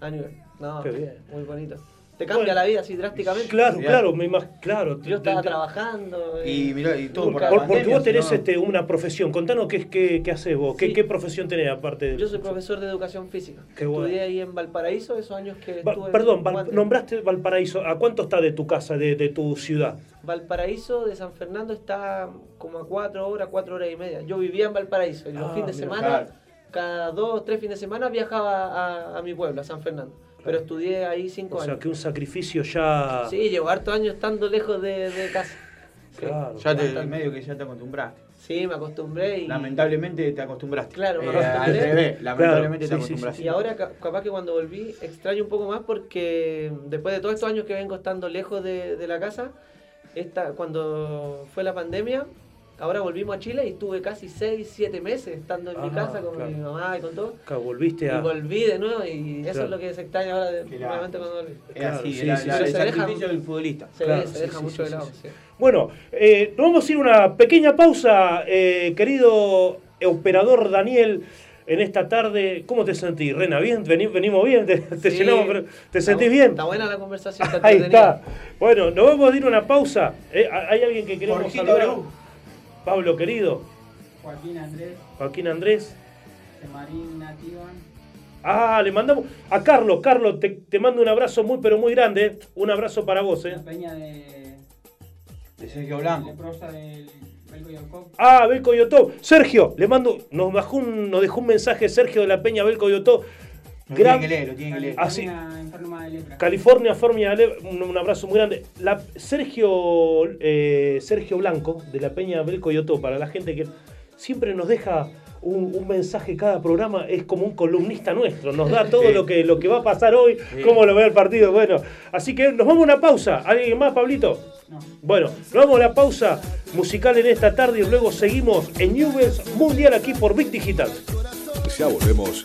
a nivel. No, Qué bien. muy bonito. Te cambia Bueno, la vida así drásticamente. Claro, Sí, claro, me claro. Yo estaba trabajando. eh, Y mirá, y todo por nunca- la por- porque vos tenés no- este, una profesión. Contanos qué, qué, qué haces vos. ¿Qué, Sí. qué profesión tenés aparte de Yo soy profesor de educación física. Qué Estudié bueno. ahí en Valparaíso esos años que Va- estuve. perdón, en Val- Wander. nombraste Valparaíso. ¿A cuánto está de tu casa, de, de tu ciudad? Valparaíso de San Fernando está como a cuatro horas, cuatro horas y media. Yo vivía en Valparaíso y los Ah, fines de semana, claro. cada dos, tres fines de semana viajaba a, a mi pueblo, a San Fernando. Pero estudié ahí cinco O sea, años. que un sacrificio ya... Sí, llevo hartos años estando lejos de, de casa. [laughs] Sí, Claro. Ya te, bastante. medio que ya te acostumbraste. Sí, me acostumbré y, Lamentablemente te acostumbraste. Claro, me Eh, Al revés, lamentablemente Claro, te sí, sí, acostumbraste. y ahora ca- capaz que cuando volví extraño un poco más porque después de todos estos años que vengo estando lejos de, de la casa, esta, cuando fue la pandemia, ahora volvimos a Chile y estuve casi 6, 7 meses estando en mi Ah, casa con claro. mi mamá y con todo. Claro, volviste Y a... volví de nuevo y eso Claro. es lo que se extraña ahora de, nuevamente cuando volví. Es Claro, así, sí, la- sí, la- sí. el Se deja- sacrificio del futbolista. Se, Claro, se sí, deja sí, mucho sí, de lado. sí. sí. Bueno, eh, nos vamos a ir a una pequeña pausa, eh, querido operador Daniel. En esta tarde, ¿cómo te sentís, Rena? ¿Bien? Veni- ¿Venimos bien? ¿Te, te Sí. llenamos? pero- ¿Te Está sentís bien? Está buena la conversación. está [laughs] Ahí está. Bueno, nos vamos a ir a una pausa. Eh, ¿Hay alguien que queremos Jorgito saludar? Pablo, querido. Joaquín Andrés, Joaquín Andrés. Marín Nativan, Ah, le mandamos a Carlos. Carlos, te, te mando un abrazo muy, pero muy grande. eh. Un abrazo para vos, ¿eh? la peña de, De Sergio de Blanco. prosa del Ah, Belco Yotó. Sergio, le mando, nos, bajó un- nos dejó un mensaje Sergio de la Peña Belco Yotó. Lo Gran- tienen que leer, lo tienen que leer. Así. enferma de lepra. California, Formia, Ale- un, un abrazo muy grande. La, Sergio, eh, Sergio Blanco, de la Peña Belco Yotó, para la gente que siempre nos deja un, un mensaje cada programa, es como un columnista nuestro, nos da todo Sí. lo, que, lo que va a pasar hoy, Sí. cómo lo ve el partido. Bueno, así que nos vamos a una pausa. ¿Alguien más, Pablito? Bueno, nos vamos a la pausa musical en esta tarde y luego seguimos en Newells Mundial aquí por Big Digital. Ya volvemos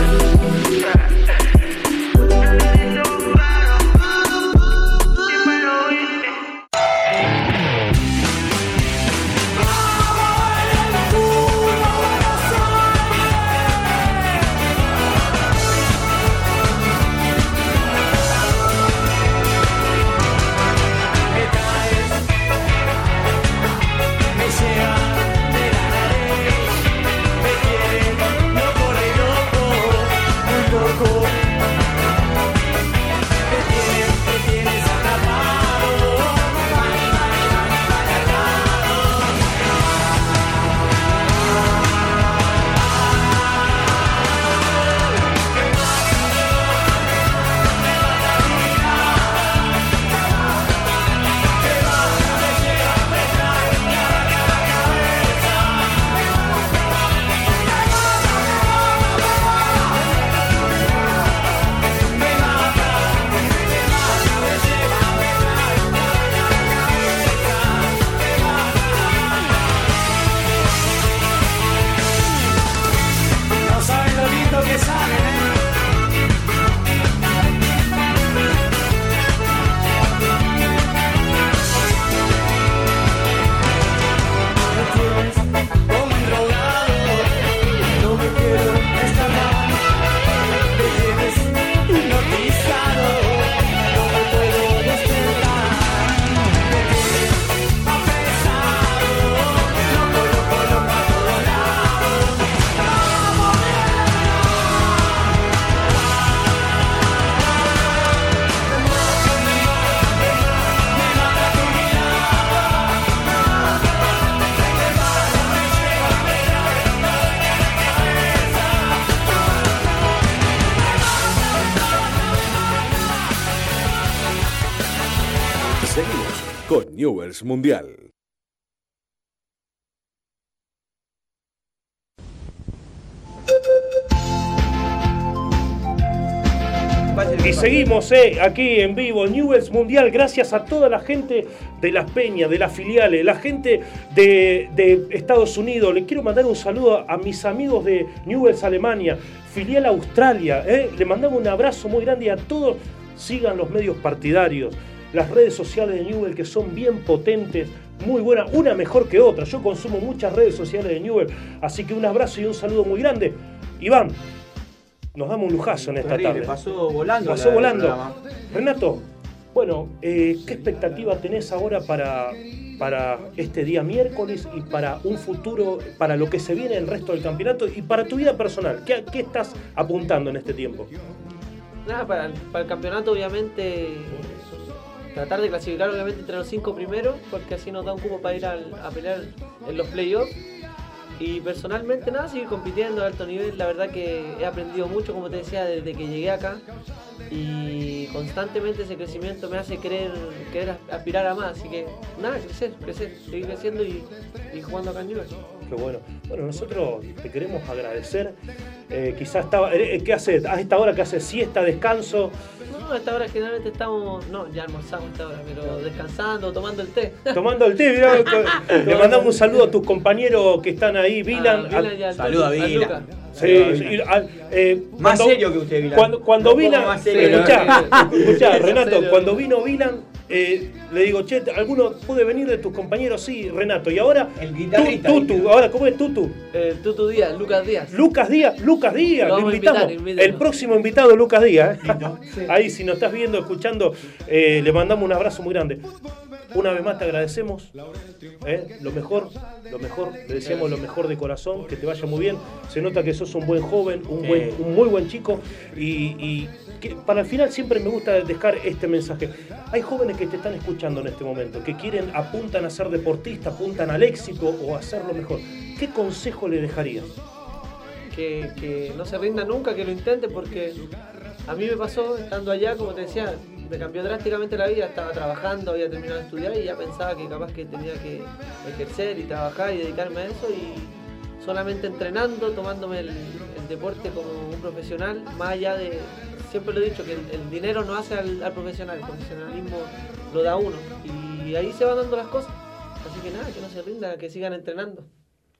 Newells Mundial. Y seguimos eh, aquí en vivo, Newells Mundial, gracias a toda la gente de las peñas, de las filiales, la gente de, Estados Unidos. Le quiero mandar un saludo a mis amigos de Newells Alemania, filial Australia. eh. Le mandamos un abrazo muy grande a todos sigan los medios partidarios, las redes sociales de Newell que son bien potentes, muy buenas, una mejor que otra. Yo consumo muchas redes sociales de Newell, así que un abrazo y un saludo muy grande. Iván, nos damos un lujazo en esta Terrible, tarde. pasó volando Pasó la- volando. Renato, bueno, eh, ¿qué expectativa tenés ahora para, para este día miércoles y para un futuro, para lo que se viene el resto del campeonato y para tu vida personal? ¿Qué, qué estás apuntando en este tiempo? Nada, para el campeonato obviamente tratar de clasificar obviamente entre los cinco primeros, porque así nos da un cupo para ir al- a pelear en los playoffs. Y personalmente nada, seguir compitiendo a alto nivel, la verdad que he aprendido mucho, como te decía, desde que llegué acá. Y constantemente ese crecimiento me hace querer, querer aspirar a más. Así que nada, crecer, crecer, seguir creciendo y, jugando acá en nivel. Qué bueno. Bueno, nosotros te queremos agradecer. Eh, quizás estaba. eh, ¿Qué hace? ¿A esta hora que hace siesta, descanso? No, a esta hora generalmente estamos, no, ya almorzamos a esta hora, pero descansando, tomando el té. [laughs] Tomando el té, mirá, [laughs] le mandamos un saludo a tus compañeros que están ahí, Vilan. Ah, Vilan Saludo a Vilan. Sí, sí, al- eh, Más serio que usted, Vilan. Cuando, cuando Vilan, escuchá, [laughs] Renato, cuando vino Vilan, eh, le digo, che, ¿alguno puede venir de tus compañeros? Sí, Renato. Y ahora, El guitarrista. Tutu, ahora, ¿cómo es Tutu? El Tutu Díaz, Lucas Díaz. Lucas Díaz, Lucas Díaz, Lo invitamos. invitar, el próximo invitado, Lucas Díaz. ¿eh? [laughs] Ahí, si nos estás viendo, escuchando, eh, le mandamos un abrazo muy grande. Una vez más te agradecemos. ¿eh? Lo mejor, lo mejor, le deseamos lo mejor de corazón, que te vaya muy bien. Se nota que sos un buen joven, un, buen, un muy buen chico. Y, y que para el final siempre me gusta dejar este mensaje. Hay jóvenes que te están escuchando en este momento, que quieren, apuntan a ser deportistas, apuntan al éxito o a hacerlo mejor. ¿Qué consejo le dejarías? que, que no se rinda nunca, que lo intente, porque a mí me pasó estando allá, como te decía, me cambió drásticamente la vida, estaba trabajando, había terminado de estudiar y ya pensaba que capaz que tenía que ejercer y trabajar y dedicarme a eso y solamente entrenando, tomándome el, el deporte como un profesional, más allá de, siempre lo he dicho, que el, el dinero no hace al, al profesional, el profesionalismo lo da uno y ahí se van dando las cosas. Así que nada, que no se rinda, que sigan entrenando.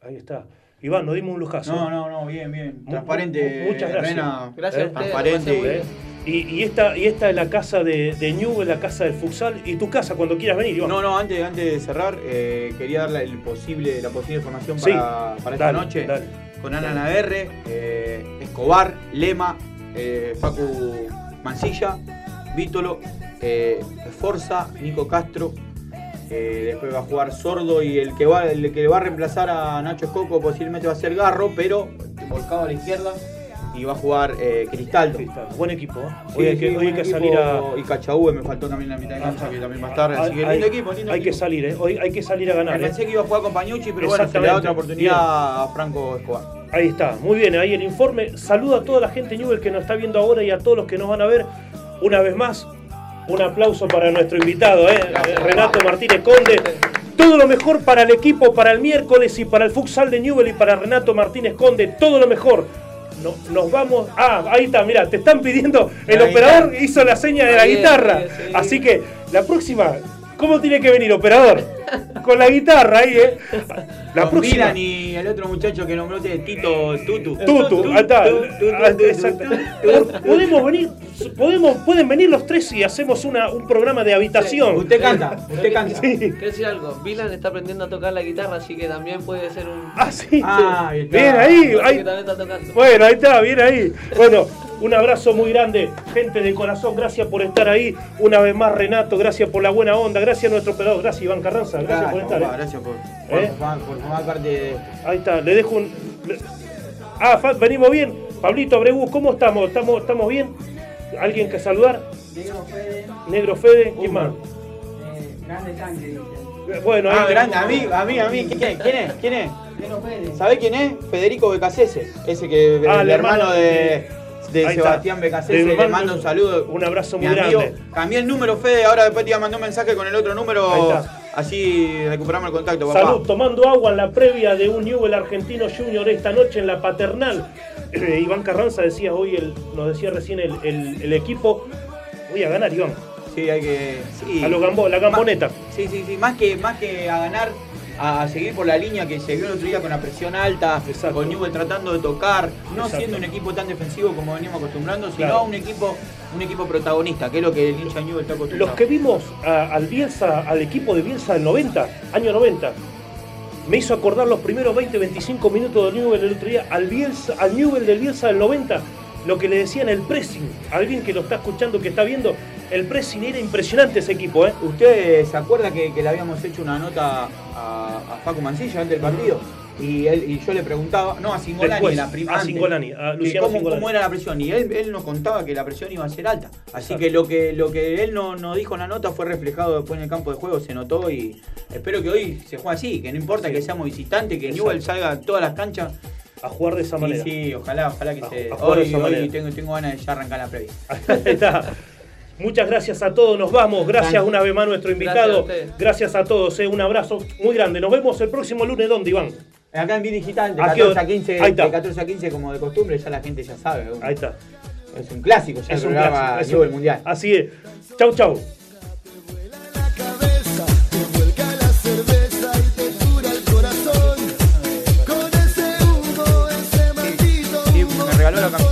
Ahí está. Iván, nos dimos un lujazo. No, no, no, bien, bien. Transparente. mu- muchas gracias. Rena. Gracias a ustedes, Transparente. Y, y esta, y esta es la casa de, de es la casa del futsal. Y tu casa cuando quieras venir, Iván. No, no, antes, antes de cerrar, eh, quería dar la, el posible, la posible información Sí, para, para esta noche. dale. Con Ana Navarre, eh, Escobar, Lema, eh, Facu Mancilla, Vítolo, eh, Forza, Nico Castro. después va a jugar Sordo y el que va el que va a reemplazar a Nacho Escoco posiblemente va a ser Garro, pero volcado a la izquierda. Y va a jugar eh, Cristaldo. Buen equipo, ¿eh? Sí, Hoy hay sí, que, hoy hay buen que equipo. salir a. Y Cachaúe me faltó también la mitad de cancha, que también va a estar. Así que hay, lindo equipo, lindo hay que salir, ¿eh? Hoy hay que salir a ganar. ¿eh? Pensé que iba a jugar con Pañucci, pero bueno, se le da otra oportunidad a Franco Escobar. Ahí está, muy bien, ahí el informe. Saluda a toda la gente Newell que nos está viendo ahora y a todos los que nos van a ver. Una vez más, un aplauso para nuestro invitado, ¿eh? Renato Martínez Conde. Todo lo mejor para el equipo, para el miércoles y para el futsal de Newell y para Renato Martínez Conde. Todo lo mejor. No- nos vamos. Ah, ahí está, mira, te están pidiendo. El operador hizo la seña de la guitarra. sí. Así que la próxima, ¿cómo tiene que venir, operador? Con la guitarra ahí, ¿eh? La Con próxima. Milan y el otro muchacho que nombró usted, Tito Tutu. Tutu, ahí está. Ah, exacto. Podemos venir, podemos, pueden venir los tres y hacemos una, un programa de habitación. Usted canta, usted canta. Sí. Quiero decir algo, Vilan está aprendiendo a tocar la guitarra, así que también puede ser un... Ah, sí. Ah, ahí está. Bien ahí, ahí. que también está tocando. Bueno, ahí está, bien ahí. Bueno, un abrazo muy grande, gente de corazón, gracias por estar ahí. Una vez más, Renato, gracias por la buena onda, gracias a nuestro operador, gracias Iván Carranza, gracias por estar. ¿eh? gracias por, por, ¿Eh? formar, por formar parte de. Ahí está, le dejo un. Ah, Fa- venimos bien. Pablito Abregu, ¿cómo estamos? ¿Estamos, estamos bien? ¿Alguien que saludar? Diego Fede, Negro Fede, ¿quién más? eh, grande tanque. Bueno, Ah, ahí grande, a mí, a mí, a mí. ¿Quién es? ¿Quién es? ¿Quién es? Diego Fede. ¿Sabe quién es? Federico Becasese. Ese que Ah, el el hermano hermano de, de Ahí está. Sebastián Becasese. Le Le mando un saludo. un abrazo muy amigo. grande. Cambié el número, Fede. Ahora después te iba a mandar un mensaje con el otro Ahí número. está. Así recuperamos el contacto, papá. Salud, tomando agua en la previa de un Newell Argentino Junior esta noche en la paternal. [clears throat] Iván Carranza decía hoy, el, nos decía recién el, el- el equipo. Voy a ganar, Iván. Sí, hay que. Sí. A lo gambo, la gamboneta. Sí, sí, sí. Más que, más que a ganar, a, a seguir por la línea que se vio el otro día con la presión alta, Exacto. con Newell tratando de tocar, no Exacto. siendo un equipo tan defensivo como veníamos acostumbrando, sino Claro. un equipo, un equipo protagonista, que es lo que el hincha Newell está acostumbrado. Los que vimos a- al Bielsa, al equipo de Bielsa del 90, año 90, me hizo acordar los primeros 20, 25 minutos del Newell el otro día, al, Bielsa, al Newell del Bielsa del 90, lo que le decían el pressing. Alguien que lo está escuchando, que está viendo, el pressing era impresionante ese equipo, ¿eh? ¿Usted se acuerda que, que le habíamos hecho una nota a, a Facu Mancilla antes del partido? Y, él, y yo le preguntaba, no, a Singolani, Después, la primera. a Singolani, a Luciano cómo, Singolani. cómo era la presión. Y él, él nos contaba que la presión iba a ser alta. Así que lo que lo que él no, no dijo en la nota fue reflejado después en el campo de juego, se notó y espero que hoy se juegue así, que no importa Sí. que seamos visitantes, que Exacto. Newell salga a todas las canchas. A jugar de esa Sí, manera. sí, ojalá, ojalá que A- se. a Hoy, hoy tengo, tengo ganas de ya arrancar la previa. [laughs] Ahí está. Muchas gracias a todos, nos vamos. Gracias Gracias. una vez más a nuestro Gracias invitado. a ustedes. Gracias a todos, eh. un abrazo muy grande. Nos vemos el próximo lunes, ¿dónde, Iván? Acá en Digital, de ¿A qué 14 hora? a 15, Ahí está. de 14 a 15 como de costumbre, ya la gente ya sabe. Ahí está. Es un clásico ya Es el un programa clásico, es un- Mundial. Así es. Chau, chau. te vuelca la